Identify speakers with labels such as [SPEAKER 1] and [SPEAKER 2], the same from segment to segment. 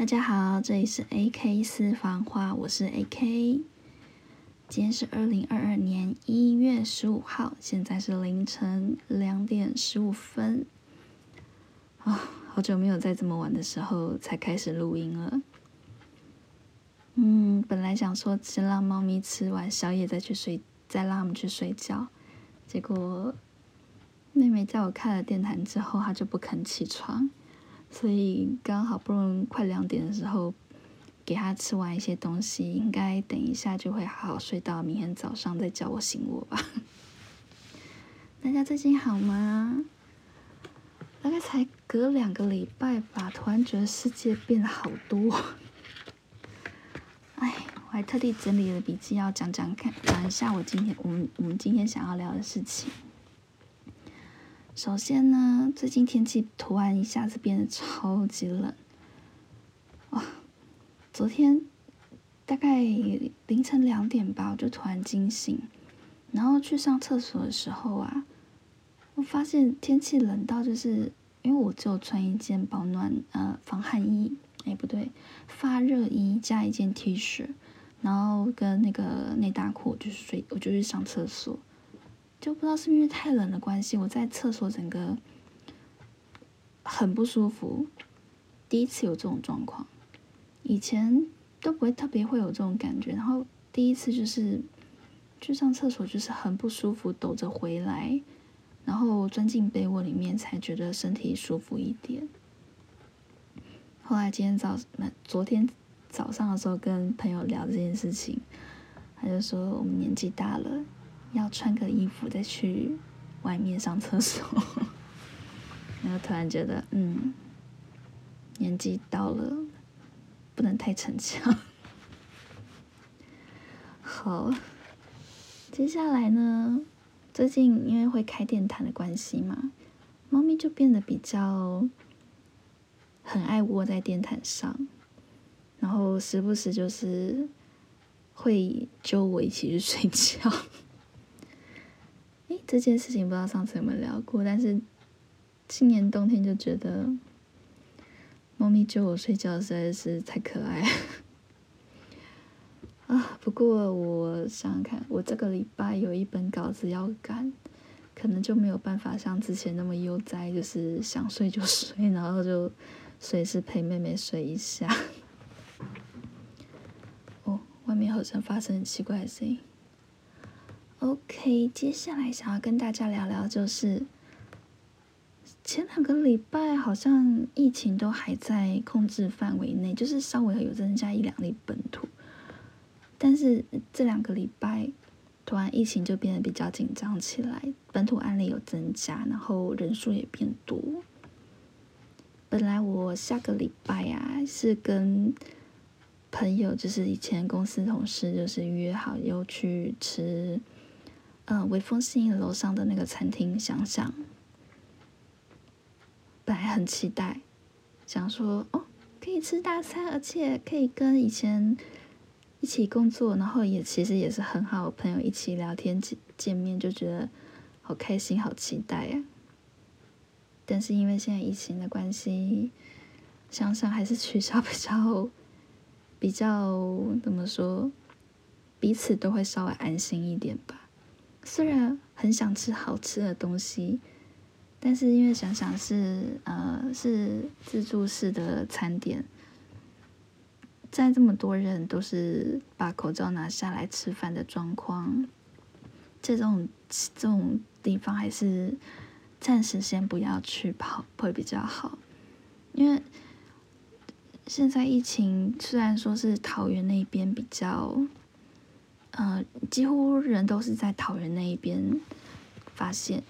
[SPEAKER 1] 大家好，这里是 AK 私房话，我是 AK。今天是二零二二年一月十五号，现在是凌晨两点十五分。啊，好久没有在这么晚的时候才开始录音了。嗯，本来想说先让猫咪吃完宵夜再去睡，再让它们去睡觉，结果妹妹在我开了电台之后，她就不肯起床。所以刚好不容易快两点的时候，给他吃完一些东西，应该等一下就会好好睡到明天早上再叫我醒我吧。大家最近好吗？大概才隔两个礼拜吧，突然觉得世界变了好多。哎，我还特地整理了笔记，要讲讲看，讲一下我今天我们我们今天想要聊的事情。首先呢，最近天气突然一下子变得超级冷，哇！昨天大概凌晨两点吧，我就突然惊醒，然后去上厕所的时候啊，我发现天气冷到就是因为我只有穿一件保暖呃防寒衣，哎不对，发热衣加一件 T 恤，然后跟那个内搭裤，就是睡我就去上厕所。就不知道是因为太冷的关系，我在厕所整个很不舒服。第一次有这种状况，以前都不会特别会有这种感觉。然后第一次就是去上厕所，就是很不舒服，抖着回来，然后钻进被窝里面才觉得身体舒服一点。后来今天早昨天早上的时候跟朋友聊这件事情，他就说我们年纪大了。要穿个衣服再去外面上厕所，然后突然觉得，嗯，年纪到了，不能太逞强。好，接下来呢，最近因为会开电台的关系嘛，猫咪就变得比较很爱窝在电台上，然后时不时就是会揪我一起去睡觉。这件事情不知道上次有没有聊过，但是今年冬天就觉得猫咪揪我睡觉实在是太可爱 啊！不过我想想看，我这个礼拜有一本稿子要赶，可能就没有办法像之前那么悠哉，就是想睡就睡，然后就随时陪妹妹睡一下。哦，外面好像发生很奇怪的声音。OK，接下来想要跟大家聊聊，就是前两个礼拜好像疫情都还在控制范围内，就是稍微有增加一两例本土，但是这两个礼拜突然疫情就变得比较紧张起来，本土案例有增加，然后人数也变多。本来我下个礼拜啊是跟朋友，就是以前公司同事，就是约好要去吃。嗯，微风信楼上的那个餐厅，想想本来很期待，想说哦，可以吃大餐，而且可以跟以前一起工作，然后也其实也是很好的朋友一起聊天见见面，就觉得好开心，好期待呀。但是因为现在疫情的关系，想想还是取消比较比较怎么说，彼此都会稍微安心一点吧。虽然很想吃好吃的东西，但是因为想想是呃是自助式的餐点，在这么多人都是把口罩拿下来吃饭的状况，这种这种地方还是暂时先不要去跑会比较好，因为现在疫情虽然说是桃园那边比较。呃，几乎人都是在桃园那一边发现，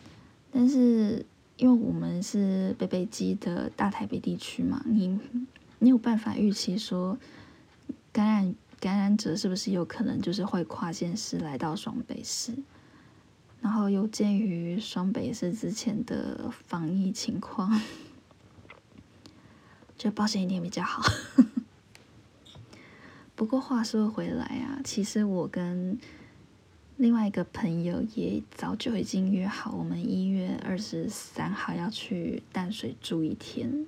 [SPEAKER 1] 但是因为我们是北北基的大台北地区嘛，你你有办法预期说感染感染者是不是有可能就是会跨县市来到双北市？然后又鉴于双北市之前的防疫情况，就保险一点比较好。不过话说回来啊，其实我跟另外一个朋友也早就已经约好，我们一月二十三号要去淡水住一天。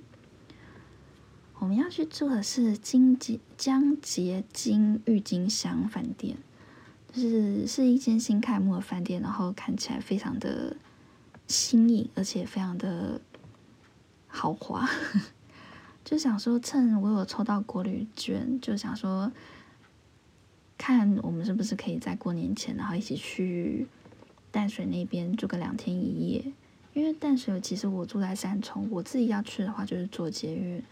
[SPEAKER 1] 我们要去住的是金洁江结金郁金香饭店，就是是一间新开幕的饭店，然后看起来非常的新颖，而且非常的豪华。就想说，趁我有抽到国旅券，就想说，看我们是不是可以在过年前，然后一起去淡水那边住个两天一夜。因为淡水其实我住在三重，我自己要去的话就是坐捷运，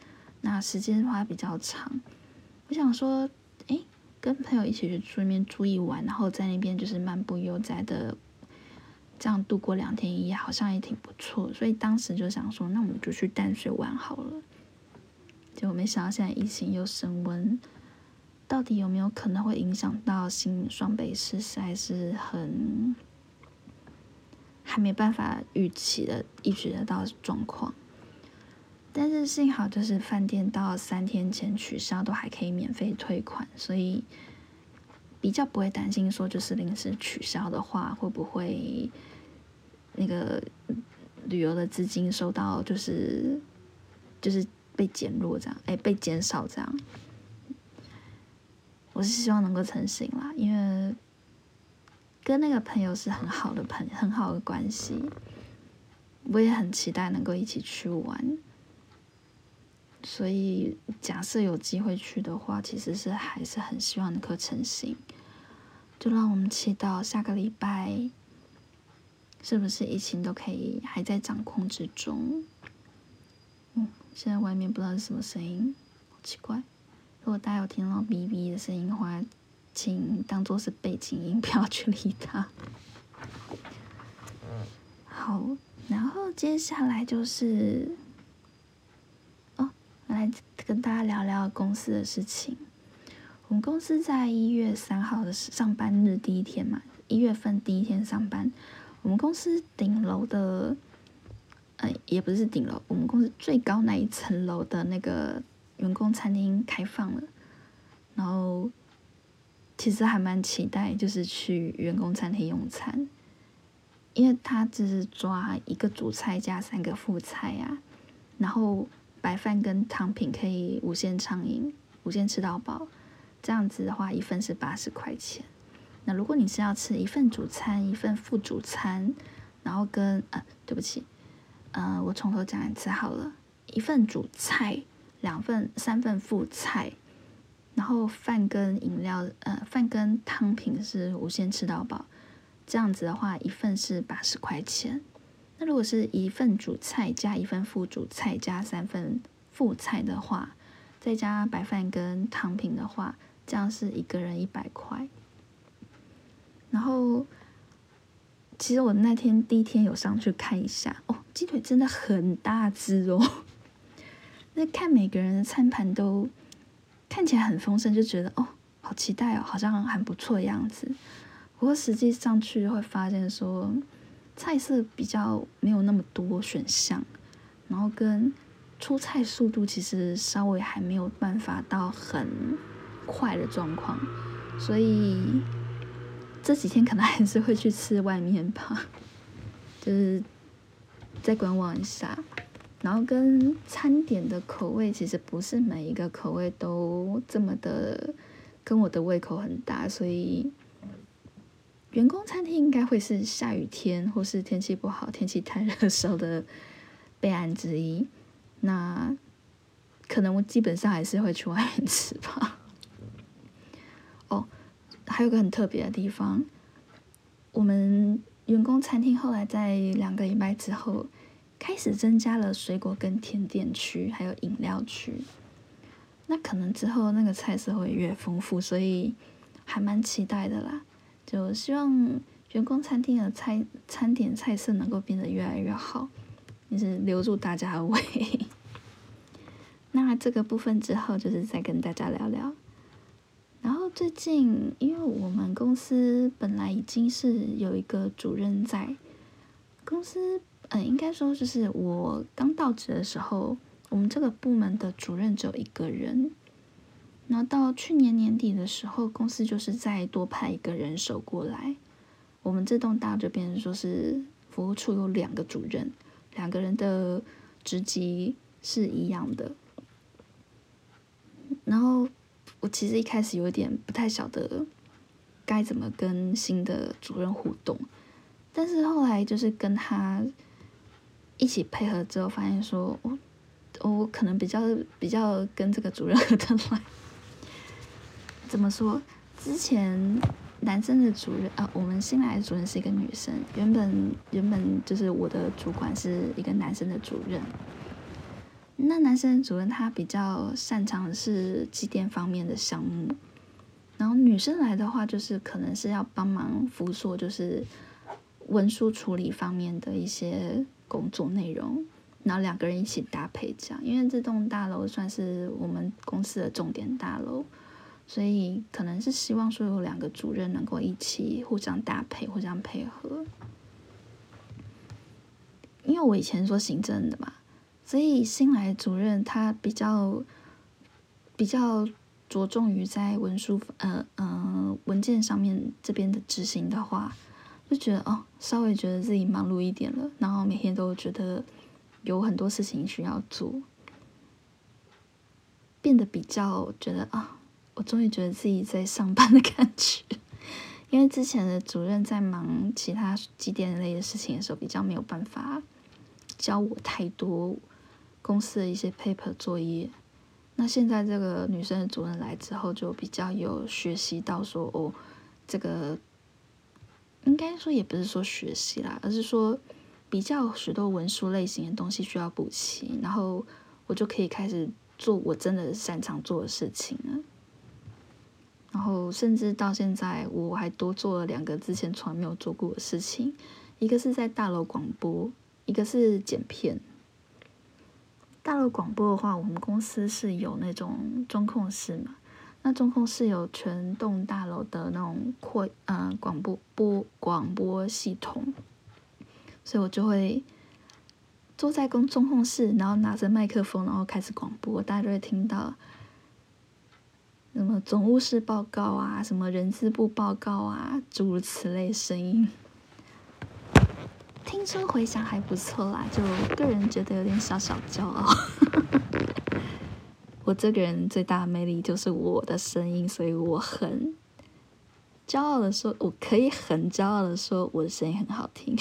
[SPEAKER 1] 那时间的话比较长。我想说，哎，跟朋友一起去住那边住一晚，然后在那边就是漫步悠哉的，这样度过两天一夜，好像也挺不错。所以当时就想说，那我们就去淡水玩好了。就没想到现在疫情又升温，到底有没有可能会影响到新双北市，实在是很。还没办法预期的预知得到状况，但是幸好就是饭店到三天前取消都还可以免费退款，所以比较不会担心说就是临时取消的话会不会那个旅游的资金受到就是就是被减弱这样，哎被减少这样，我是希望能够成型啦，因为。跟那个朋友是很好的朋友很好的关系，我也很期待能够一起去玩。所以假设有机会去的话，其实是还是很希望能够成行。就让我们祈祷下个礼拜，是不是疫情都可以还在掌控之中？现在外面不知道是什么声音，好奇怪。如果大家有听到哔哔的声音的话，请当做是背景音，不要去理它。好，然后接下来就是，哦，来跟大家聊聊公司的事情。我们公司在一月三号的上班日第一天嘛，一月份第一天上班，我们公司顶楼的，呃，也不是顶楼，我们公司最高那一层楼的那个员工餐厅开放了，然后。其实还蛮期待，就是去员工餐厅用餐，因为他只是抓一个主菜加三个副菜呀，然后白饭跟汤品可以无限畅饮，无限吃到饱。这样子的话，一份是八十块钱。那如果你是要吃一份主餐，一份副主餐，然后跟呃，对不起，呃，我从头讲一次好了，一份主菜，两份三份副菜。然后饭跟饮料，呃，饭跟汤品是无限吃到饱，这样子的话，一份是八十块钱。那如果是一份主菜加一份副主菜加三份副菜的话，再加白饭跟汤品的话，这样是一个人一百块。然后，其实我那天第一天有上去看一下，哦，鸡腿真的很大只哦。那看每个人的餐盘都。看起来很丰盛，就觉得哦，好期待哦，好像很不错的样子。不过实际上去会发现说，菜色比较没有那么多选项，然后跟出菜速度其实稍微还没有办法到很快的状况，所以这几天可能还是会去吃外面吧，就是再观望一下。然后跟餐点的口味，其实不是每一个口味都这么的跟我的胃口很搭，所以员工餐厅应该会是下雨天或是天气不好、天气太热时候的备案之一。那可能我基本上还是会去外面吃吧。还有个很特别的地方，我们员工餐厅后来在两个礼拜之后。开始增加了水果跟甜点区，还有饮料区。那可能之后那个菜色会越丰富，所以还蛮期待的啦。就希望员工餐厅的菜餐点菜色能够变得越来越好，也是留住大家的胃。那这个部分之后就是再跟大家聊聊。最近，因为我们公司本来已经是有一个主任在公司。嗯，应该说就是我刚到职的时候，我们这个部门的主任只有一个人。然后到去年年底的时候，公司就是再多派一个人手过来，我们这栋大就变成说是服务处有两个主任，两个人的职级是一样的。然后我其实一开始有点不太晓得该怎么跟新的主任互动，但是后来就是跟他一起配合之后，发现说我我可能比较比较跟这个主任 合得来。怎么说？之前男生的主任啊，我们新来的主任是一个女生，原本原本就是我的主管是一个男生的主任。那男生主任他比较擅长的是机电方面的项目，然后女生来的话，就是可能是要帮忙辅佐，就是文书处理方面的一些工作内容，然后两个人一起搭配这样。因为这栋大楼算是我们公司的重点大楼，所以可能是希望说有两个主任能够一起互相搭配、互相配合。因为我以前做行政的嘛。所以新来主任他比较比较着重于在文书呃呃文件上面这边的执行的话，就觉得哦稍微觉得自己忙碌一点了，然后每天都觉得有很多事情需要做，变得比较觉得啊，我终于觉得自己在上班的感觉，因为之前的主任在忙其他机电类的事情的时候，比较没有办法教我太多。公司的一些 paper 作业，那现在这个女生的主任来之后，就比较有学习到说哦，这个应该说也不是说学习啦，而是说比较许多文书类型的东西需要补齐，然后我就可以开始做我真的擅长做的事情了。然后甚至到现在，我还多做了两个之前从来没有做过的事情，一个是在大楼广播，一个是剪片。大陆广播的话，我们公司是有那种中控室嘛？那中控室有全栋大楼的那种扩呃广播播广播系统，所以我就会坐在公中控室，然后拿着麦克风，然后开始广播，大家就会听到什么总务室报告啊，什么人资部报告啊，诸如此类声音。听说回响还不错啦，就个人觉得有点小小骄傲。我这个人最大的魅力就是我的声音，所以我很骄傲的说，我可以很骄傲的说我的声音很好听。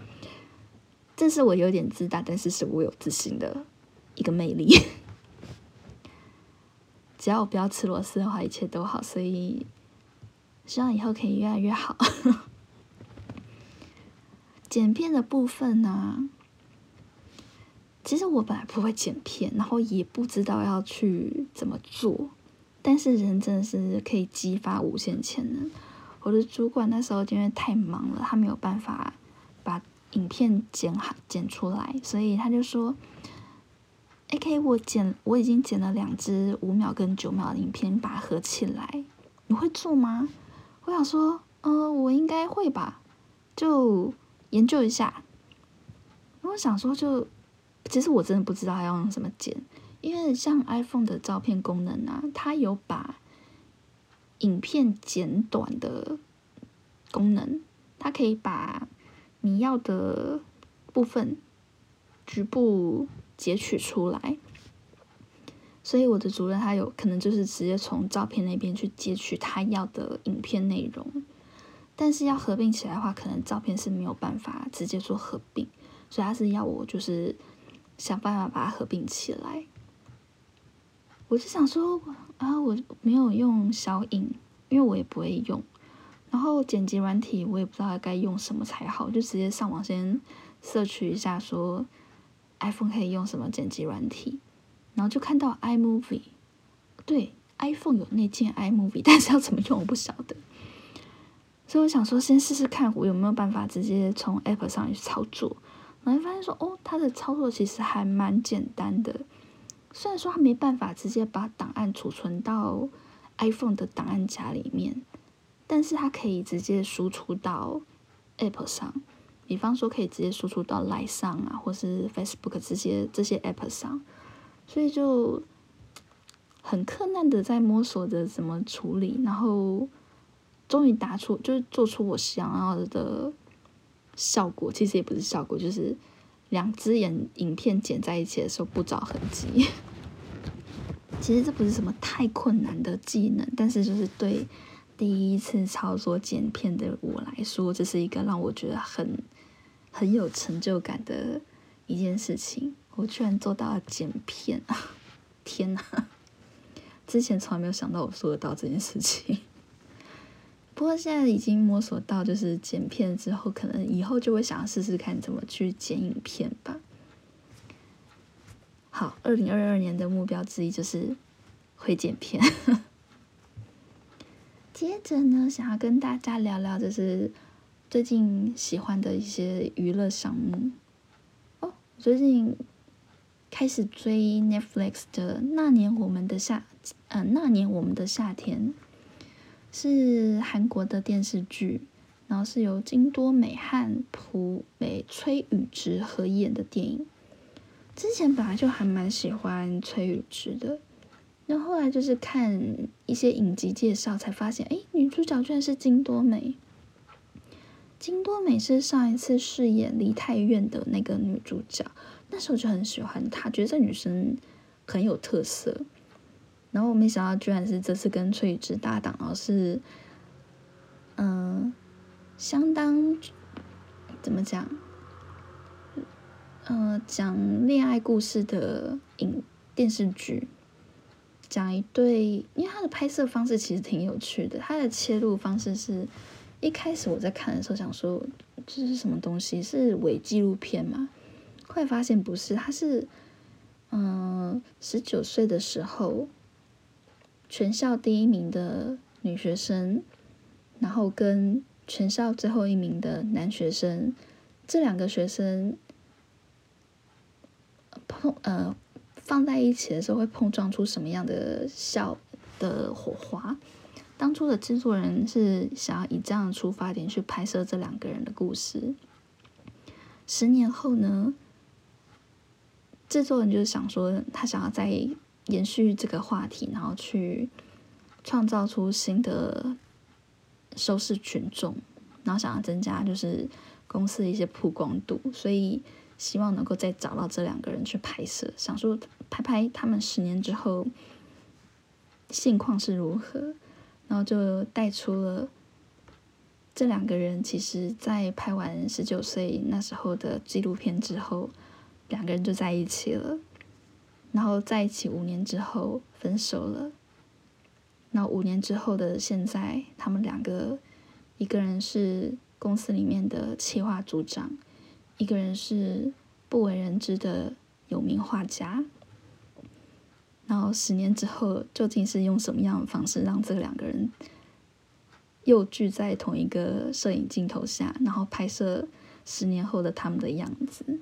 [SPEAKER 1] 这是我有点自大，但是是我有自信的一个魅力。只要我不要吃螺丝的话，一切都好。所以希望以后可以越来越好。剪片的部分呢，其实我本来不会剪片，然后也不知道要去怎么做。但是人真的是可以激发无限潜能。我的主管那时候因为太忙了，他没有办法把影片剪好剪出来，所以他就说：“AK，我剪我已经剪了两支五秒跟九秒的影片，把它合起来，你会做吗？”我想说：“嗯，我应该会吧。”就。研究一下，我想说，就其实我真的不知道要用什么剪，因为像 iPhone 的照片功能啊，它有把影片剪短的功能，它可以把你要的部分局部截取出来。所以我的主任他有可能就是直接从照片那边去截取他要的影片内容。但是要合并起来的话，可能照片是没有办法直接做合并，所以他是要我就是想办法把它合并起来。我就想说啊，我没有用小影，因为我也不会用，然后剪辑软体我也不知道该用什么才好，就直接上网先摄取一下，说 iPhone 可以用什么剪辑软体，然后就看到 iMovie，对，iPhone 有内建 iMovie，但是要怎么用我不晓得。所以我想说，先试试看我有没有办法直接从 App 上去操作，然后发现说，哦，它的操作其实还蛮简单的。虽然说它没办法直接把档案储存到 iPhone 的档案夹里面，但是它可以直接输出到 App 上，比方说可以直接输出到 Line 上啊，或是 Facebook 这些这些 App 上，所以就很困难的在摸索着怎么处理，然后。终于打出，就是做出我想要的效果。其实也不是效果，就是两只眼影片剪在一起的时候不着痕迹。其实这不是什么太困难的技能，但是就是对第一次操作剪片的我来说，这是一个让我觉得很很有成就感的一件事情。我居然做到了剪片！天哪，之前从来没有想到我做得到这件事情。不过现在已经摸索到，就是剪片之后，可能以后就会想要试试看怎么去剪影片吧。好，二零二二年的目标之一就是会剪片。接着呢，想要跟大家聊聊，就是最近喜欢的一些娱乐项目。哦，最近开始追 Netflix 的《那年我们的夏》，嗯，《那年我们的夏天》是韩国的电视剧，然后是由金多美和朴美崔宇植合演的电影。之前本来就还蛮喜欢崔宇植的，然后后来就是看一些影集介绍，才发现，哎，女主角居然是金多美。金多美是上一次饰演梨泰院的那个女主角，那时候就很喜欢她，觉得这女生很有特色。然后我没想到，居然是这次跟崔宇植搭档，而是，嗯，相当怎么讲？呃，讲恋爱故事的影电视剧，讲一对，因为它的拍摄方式其实挺有趣的。它的切入方式是一开始我在看的时候想说这是什么东西，是伪纪录片吗？后来发现不是，它是嗯十九岁的时候，全校第一名的女学生，然后跟全校最后一名的男学生，这两个学生。碰呃放在一起的时候会碰撞出什么样的笑的火花？当初的制作人是想要以这样的出发点去拍摄这两个人的故事。十年后呢，制作人就是想说他想要在延续这个话题，然后去创造出新的收视群众，然后想要增加就是公司的一些曝光度，所以。希望能够再找到这两个人去拍摄，想说拍拍他们十年之后现况是如何，然后就带出了这两个人其实，在拍完十九岁那时候的纪录片之后，两个人就在一起了，然后在一起五年之后分手了，那五年之后的现在，他们两个一个人是公司里面的企划组长。一个人是不为人知的有名画家，然后十年之后，究竟是用什么样的方式让这两个人又聚在同一个摄影镜头下，然后拍摄十年后的他们的样子？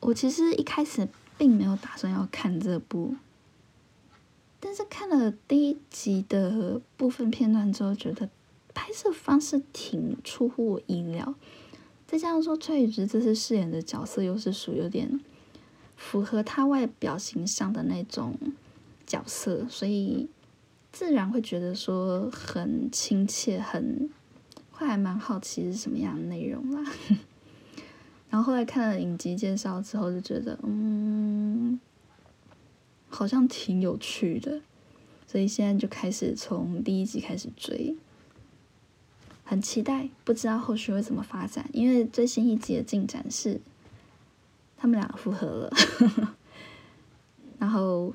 [SPEAKER 1] 我其实一开始并没有打算要看这部，但是看了第一集的部分片段之后，觉得拍摄方式挺出乎我意料。再加上说，崔宇植这次饰演的角色又是属于有点符合他外表形象的那种角色，所以自然会觉得说很亲切，很会还蛮好奇是什么样的内容啦。然后后来看了影集介绍之后，就觉得嗯，好像挺有趣的，所以现在就开始从第一集开始追。很期待，不知道后续会怎么发展。因为最新一集的进展是，他们两个复合了，然后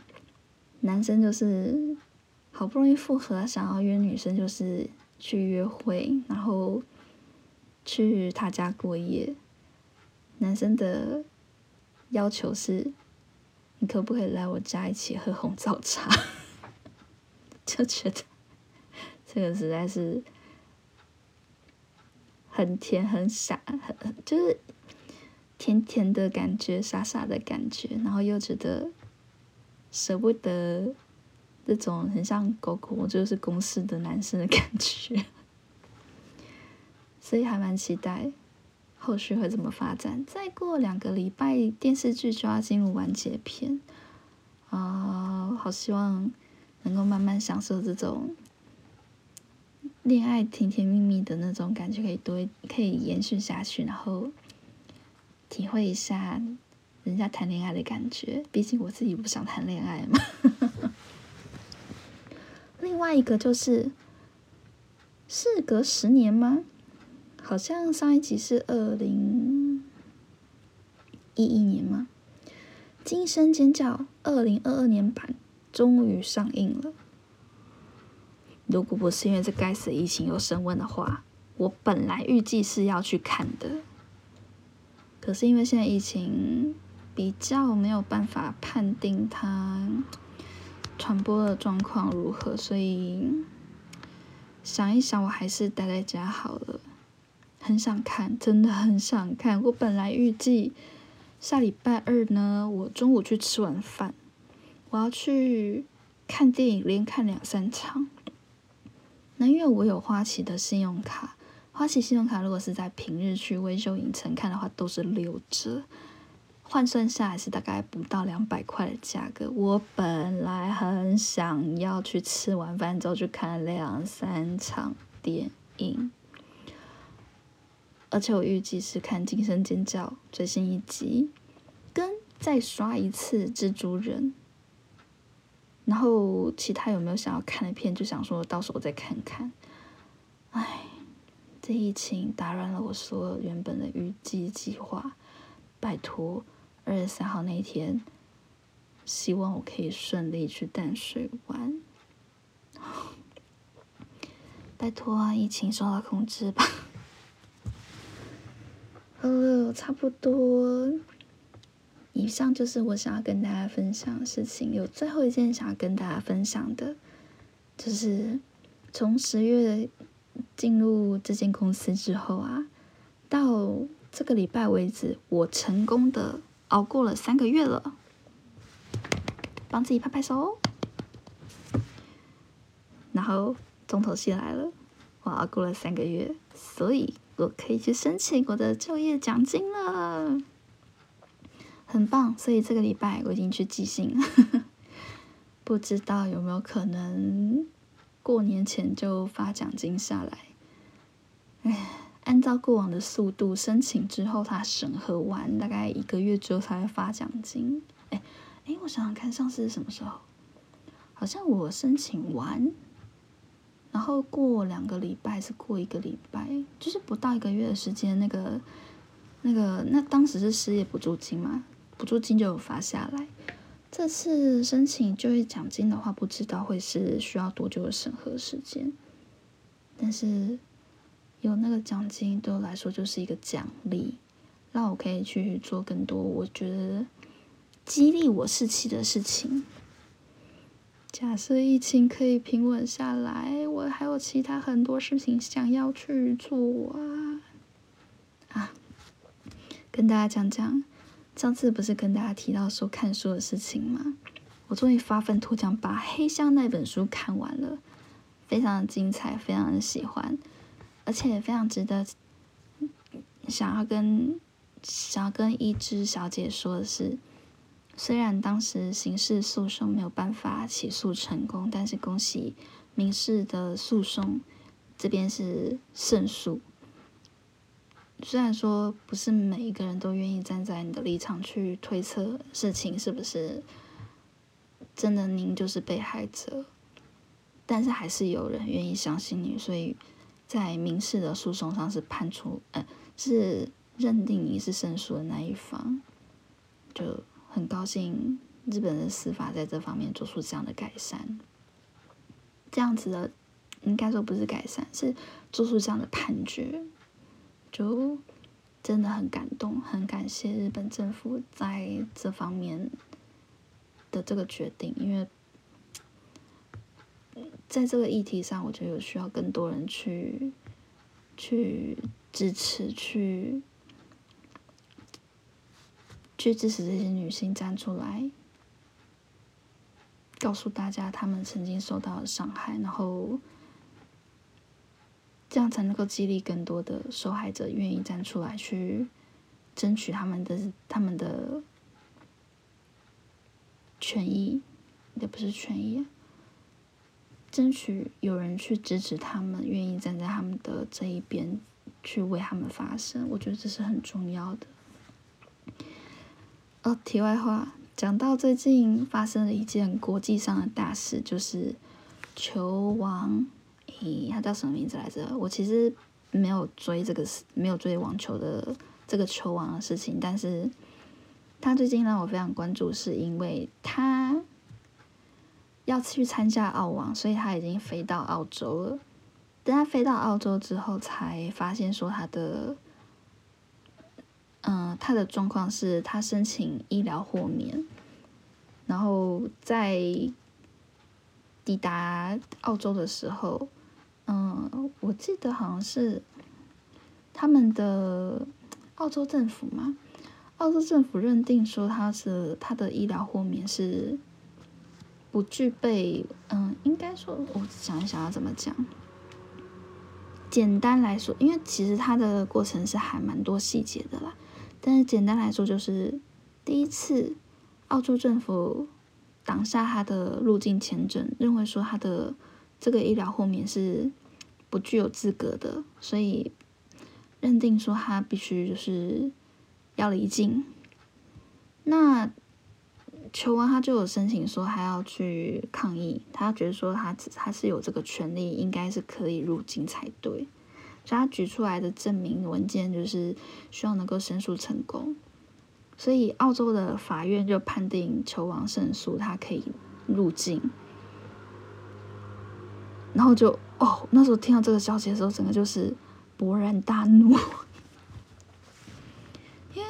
[SPEAKER 1] 男生就是好不容易复合，想要约女生就是去约会，然后去他家过夜。男生的要求是，你可不可以来我家一起喝红枣茶？就觉得这个实在是。很甜，很傻，很就是甜甜的感觉，傻傻的感觉，然后又觉得舍不得这种很像狗狗就是公司的男生的感觉，所以还蛮期待后续会怎么发展。再过两个礼拜，电视剧就要进入完结篇啊，好希望能够慢慢享受这种。恋爱甜甜蜜蜜的那种感觉可以多可以延续下去，然后体会一下人家谈恋爱的感觉。毕竟我自己不想谈恋爱嘛。另外一个就是，事隔十年吗？好像上一集是二零一一年吗？《惊声尖叫》二零二二年版终于上映了。如果不是因为这该死的疫情又升温的话，我本来预计是要去看的。可是因为现在疫情比较没有办法判定它传播的状况如何，所以想一想，我还是待在家好了。很想看，真的很想看。我本来预计下礼拜二呢，我中午去吃完饭，我要去看电影，连看两三场。那因为我有花旗的信用卡，花旗信用卡如果是在平日去微秀影城看的话，都是六折，换算下来是大概不到两百块的价格。我本来很想要去吃完饭之后去看两三场电影。而且我预计是看《惊声尖叫》最新一集，跟再刷一次《蜘蛛人》，然后其他有没有想要看的片，就想说到时候再看看。唉，这疫情打乱了我所有原本的预计计划。拜托，二月三号那一天，希望我可以顺利去淡水玩。拜托啊，疫情受到控制吧。呃，差不多。以上就是我想要跟大家分享的事情。有最后一件想要跟大家分享的，就是从十月进入这间公司之后啊，到这个礼拜为止，我成功的熬过了三个月了，帮自己拍拍手。然后重头戏来了，我熬过了三个月，所以。我可以去申请我的就业奖金了，很棒！所以这个礼拜我已经去寄信了，不知道有没有可能过年前就发奖金下来。哎，按照过往的速度申请之后，他审核完大概一个月之后才会发奖金。哎哎，我想想看，上次是什么时候？好像我申请完。然后过两个礼拜是过一个礼拜，就是不到一个月的时间，那个、那个、那当时是失业补助金嘛，补助金就有发下来。这次申请就业奖金的话，不知道会是需要多久的审核时间。但是有那个奖金对我来说就是一个奖励，让我可以去做更多我觉得激励我士气的事情。假设疫情可以平稳下来，我还有其他很多事情想要去做啊！啊，跟大家讲讲，上次不是跟大家提到说看书的事情吗？我终于发愤图强，把《黑箱》那本书看完了，非常的精彩，非常的喜欢，而且也非常值得想要跟想要跟一只小姐说的是。虽然当时刑事诉讼没有办法起诉成功，但是恭喜民事的诉讼这边是胜诉。虽然说不是每一个人都愿意站在你的立场去推测事情是不是真的，您就是被害者，但是还是有人愿意相信你，所以在民事的诉讼上是判出，呃，是认定你是胜诉的那一方，就。很高兴日本的司法在这方面做出这样的改善，这样子的应该说不是改善，是做出这样的判决，就真的很感动，很感谢日本政府在这方面的这个决定，因为在这个议题上，我觉得有需要更多人去去支持去。去支持这些女性站出来，告诉大家她们曾经受到的伤害，然后这样才能够激励更多的受害者愿意站出来去争取他们的他们的权益，也不是权益，争取有人去支持他们，愿意站在他们的这一边去为他们发声。我觉得这是很重要的。哦，题外话，讲到最近发生了一件国际上的大事，就是球王，咦，他叫什么名字来着？我其实没有追这个事，没有追网球的这个球王的事情，但是他最近让我非常关注，是因为他要去参加澳网，所以他已经飞到澳洲了。等他飞到澳洲之后，才发现说他的。嗯，他的状况是他申请医疗豁免，然后在抵达澳洲的时候，嗯，我记得好像是他们的澳洲政府嘛，澳洲政府认定说他是他的医疗豁免是不具备，嗯，应该说，我想一想要怎么讲。简单来说，因为其实它的过程是还蛮多细节的啦。但是简单来说，就是第一次，澳洲政府挡下他的入境签证，认为说他的这个医疗豁免是不具有资格的，所以认定说他必须就是要离境。那球王他就有申请说他要去抗议，他觉得说他他是有这个权利，应该是可以入境才对。所以他举出来的证明文件就是希望能够申诉成功，所以澳洲的法院就判定球王胜诉，他可以入境。然后就哦，那时候听到这个消息的时候，整个就是勃然大怒，因为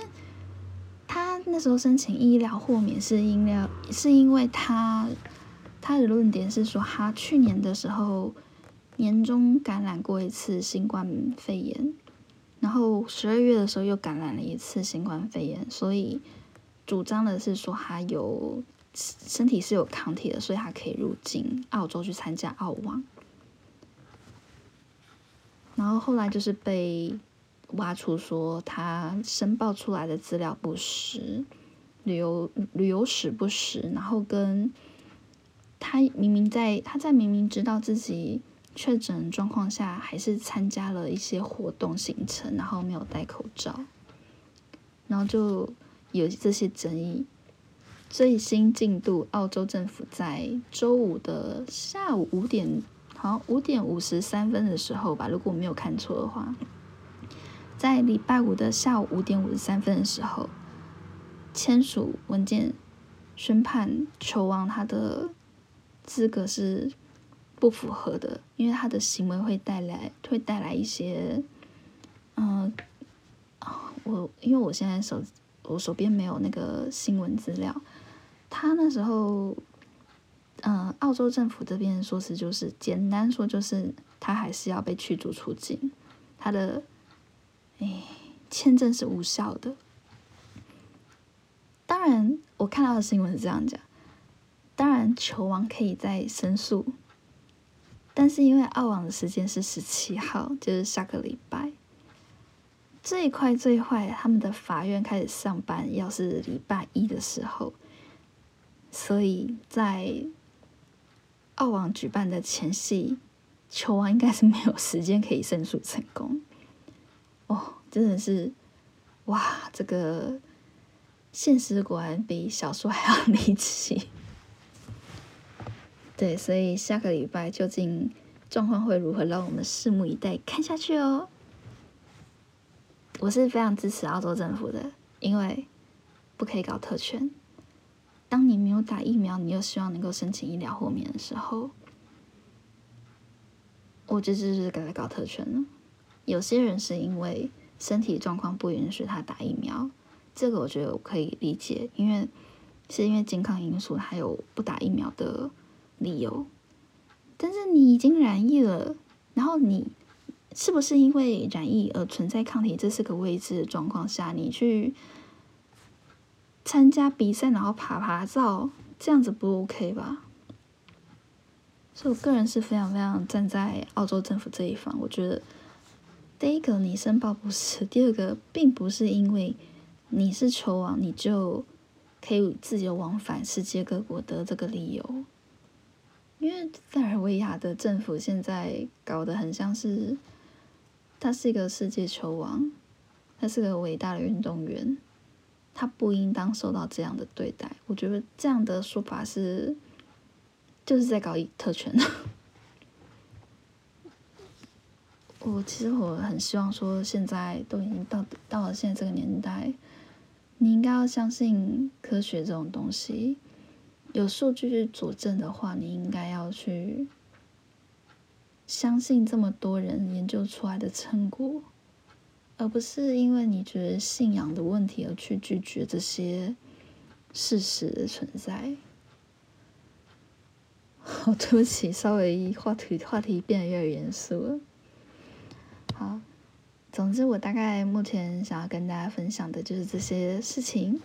[SPEAKER 1] 他那时候申请医疗豁免是因为是因为他他的论点是说他去年的时候。年中感染过一次新冠肺炎，然后十二月的时候又感染了一次新冠肺炎，所以主张的是说他有身体是有抗体的，所以他可以入境澳洲去参加澳网。然后后来就是被挖出说他申报出来的资料不实，旅游旅游史不实，然后跟他明明在他在明明知道自己。确诊状况下，还是参加了一些活动行程，然后没有戴口罩，然后就有这些争议。最新进度，澳洲政府在周五的下午五点，好像五点五十三分的时候吧，如果我没有看错的话，在礼拜五的下午五点五十三分的时候，签署文件宣判球王他的资格是。不符合的，因为他的行为会带来会带来一些，嗯，我因为我现在手我手边没有那个新闻资料，他那时候，嗯，澳洲政府这边说是就是简单说就是他还是要被驱逐出境，他的，哎，签证是无效的。当然，我看到的新闻是这样讲，当然球王可以再申诉。但是因为澳网的时间是十七号，就是下个礼拜，最快最坏，他们的法院开始上班，要是礼拜一的时候，所以在澳网举办的前夕，球王应该是没有时间可以申诉成功。哦，真的是，哇，这个现实果然比小说还要离奇。对，所以下个礼拜究竟状况会如何，让我们拭目以待，看下去哦。我是非常支持澳洲政府的，因为不可以搞特权。当你没有打疫苗，你又希望能够申请医疗豁免的时候，我觉得这就是该搞特权了。有些人是因为身体状况不允许他打疫苗，这个我觉得我可以理解，因为是因为健康因素，还有不打疫苗的。理由，但是你已经染疫了，然后你是不是因为染疫而存在抗体？这是个未知的状况下，你去参加比赛，然后爬爬照，这样子不 OK 吧？所以我个人是非常非常站在澳洲政府这一方。我觉得，第一个你申报不是，第二个并不是因为你是球王，你就可以自由往返世界各国的这个理由。因为塞尔维亚的政府现在搞得很像是，他是一个世界球王，他是个伟大的运动员，他不应当受到这样的对待。我觉得这样的说法是，就是在搞特权。我其实我很希望说，现在都已经到到了现在这个年代，你应该要相信科学这种东西，有数据去佐证的话，你应该要去相信这么多人研究出来的成果，而不是因为你觉得信仰的问题而去拒绝这些事实的存在。哦，对不起，稍微话题话题变得越来越严肃了。好，总之我大概目前想要跟大家分享的就是这些事情。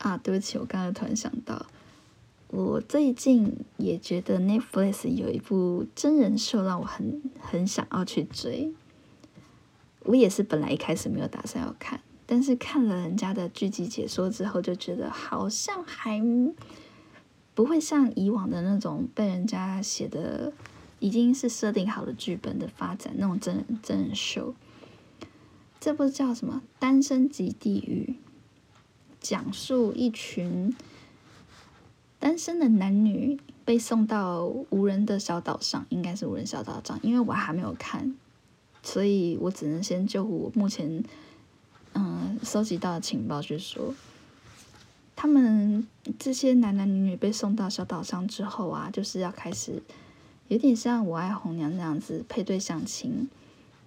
[SPEAKER 1] 啊，对不起，我刚才突然想到，我最近也觉得 Netflix 有一部真人秀让我很很想要去追。我也是本来一开始没有打算要看，但是看了人家的剧集解说之后，就觉得好像还不会像以往的那种被人家写的。已经是设定好了剧本的发展，那种真人真人秀，这部叫什么？单身级地狱，讲述一群单身的男女被送到无人的小岛上，应该是无人小岛上，因为我还没有看，所以我只能先就我目前嗯收集到的情报去说，他们这些男男女女被送到小岛上之后啊，就是要开始。有点像我爱红娘那样子配对相亲，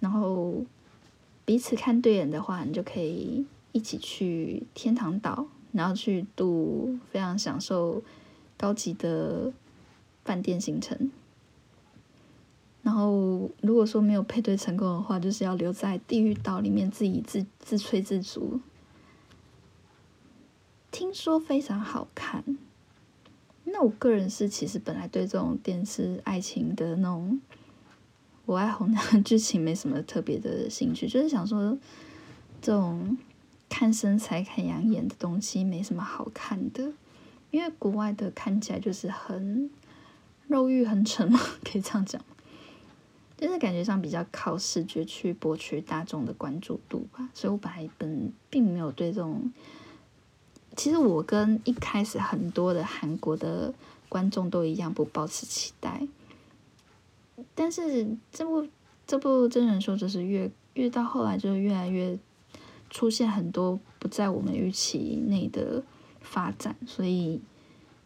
[SPEAKER 1] 然后彼此看对眼的话，你就可以一起去天堂岛，然后去度非常享受高级的饭店行程。然后如果说没有配对成功的话，就是要留在地狱岛里面自己自自吹自足。听说非常好看。那我个人是其实本来对这种电视爱情的那种我爱红娘剧情没什么特别的兴趣，就是想说这种看身材看养眼的东西没什么好看的，因为国外的看起来就是很肉欲很沉嘛，可以这样讲，就是感觉上比较靠视觉去博取大众的关注度吧，所以我本来本并没有对这种。其实我跟一开始很多的韩国的观众都一样，不抱持期待。但是这部这部真人秀就是越越到后来，就越来越出现很多不在我们预期内的发展，所以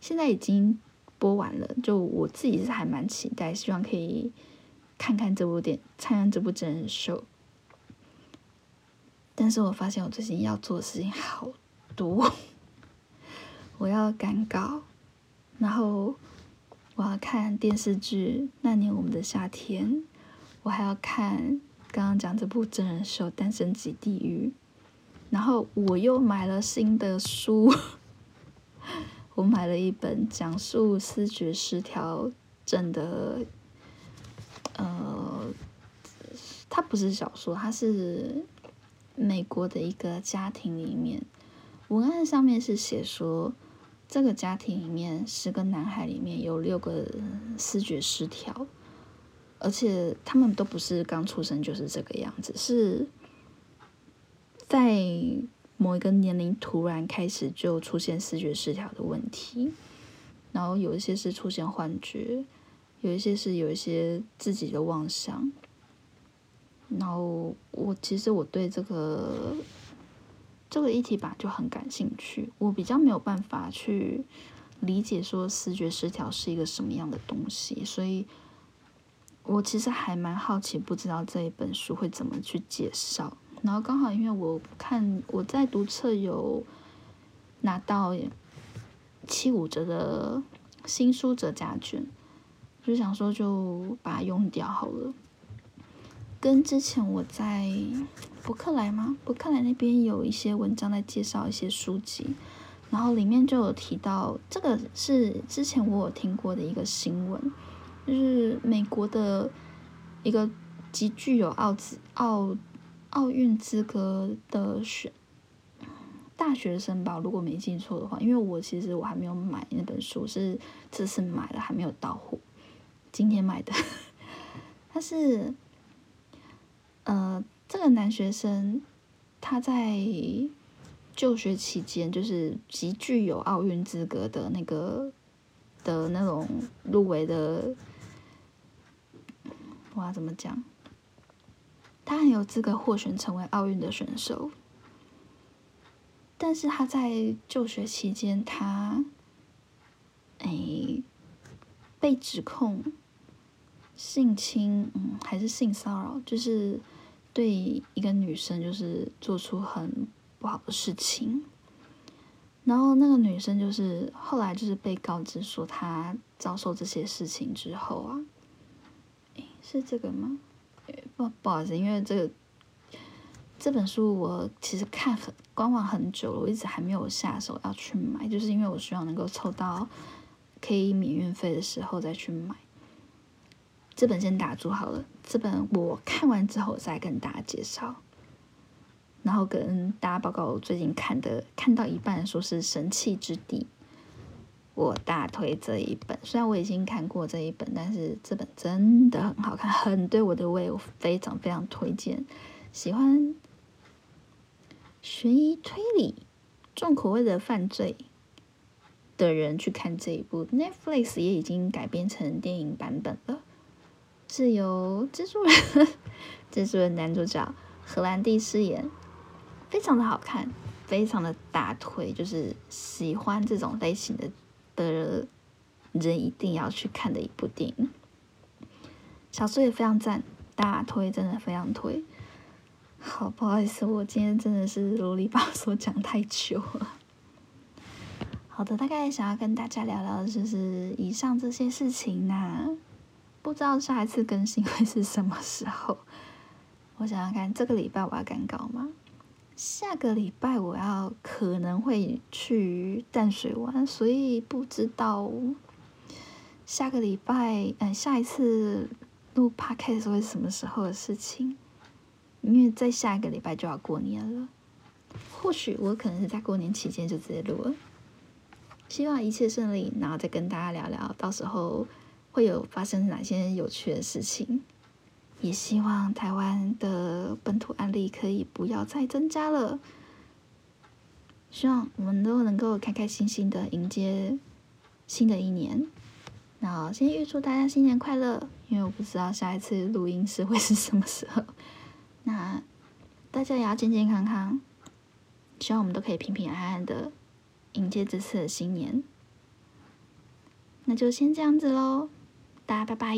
[SPEAKER 1] 现在已经播完了。就我自己是还蛮期待，希望可以看看这部电，看看这部真人秀。但是我发现我最近要做的事情好多。我要赶稿，然后我要看电视剧《那年我们的夏天》，我还要看刚刚讲这部真人秀《单身级地狱》，然后我又买了新的书，我买了一本讲述视觉失调症的，呃，它不是小说，它是美国的一个家庭里面，文案上面是写说。这个家庭里面，十个男孩里面有六个视觉失调，而且他们都不是刚出生就是这个样子，是在某一个年龄突然开始就出现视觉失调的问题，然后有一些是出现幻觉，有一些是有一些自己的妄想，然后我其实我对这个。这个议题吧就很感兴趣，我比较没有办法去理解说视觉失调是一个什么样的东西，所以我其实还蛮好奇，不知道这一本书会怎么去介绍。然后刚好因为我看我在读册有拿到七五折的新书折价券，就想说就把它用掉好了。跟之前我在博客来吗？博客来那边有一些文章在介绍一些书籍，然后里面就有提到，这个是之前我有听过的一个新闻，就是美国的一个极具有奥兹奥奥运资格的选大学生吧，如果没记错的话，因为我其实我还没有买那本书，是这次买了还没有到货，今天买的，他是。呃，这个男学生他在就学期间就是极具有奥运资格的那个的那种入围的，哇，怎么讲？他很有资格获选成为奥运的选手，但是他在就学期间，他哎被指控性侵，嗯，还是性骚扰，就是对一个女生就是做出很。不好的事情，然后那个女生就是后来就是被告知说她遭受这些事情之后啊，是这个吗？不不好意思，因为这个这本书我其实看很观望很久了，我一直还没有下手要去买，就是因为我希望能够凑到可以免运费的时候再去买。这本先打住好了，这本我看完之后再跟大家介绍。然后跟大家报告，我最近看的看到一半说是《神器之地》，我大推这一本。虽然我已经看过这一本，但是这本真的很好看，很对我的胃，我非常非常推荐。喜欢悬疑推理、重口味的犯罪的人去看这一部。Netflix 也已经改编成电影版本了，是由蜘蛛人 蜘蛛人男主角荷兰弟饰演。非常的好看，非常的大推，就是喜欢这种类型的的人一定要去看的一部电影。小说也非常赞，大推，真的非常推。好，不好意思，我今天真的是啰里吧嗦讲太久了。好的，大概想要跟大家聊聊的就是以上这些事情呐。不知道下一次更新会是什么时候？我想想看，这个礼拜我要赶稿吗？下个礼拜我要可能会去淡水玩，所以不知道下个礼拜，嗯，下一次录 podcast 会是什么时候的事情？因为在下一个礼拜就要过年了，或许我可能是在过年期间就直接录了。希望一切顺利，然后再跟大家聊聊，到时候会有发生哪些有趣的事情。也希望台湾的本土案例可以不要再增加了。希望我们都能够开开心心的迎接新的一年。那先预祝大家新年快乐，因为我不知道下一次录音是会是什么时候。那大家也要健健康康，希望我们都可以平平安安的迎接这次的新年。那就先这样子喽，大家拜拜。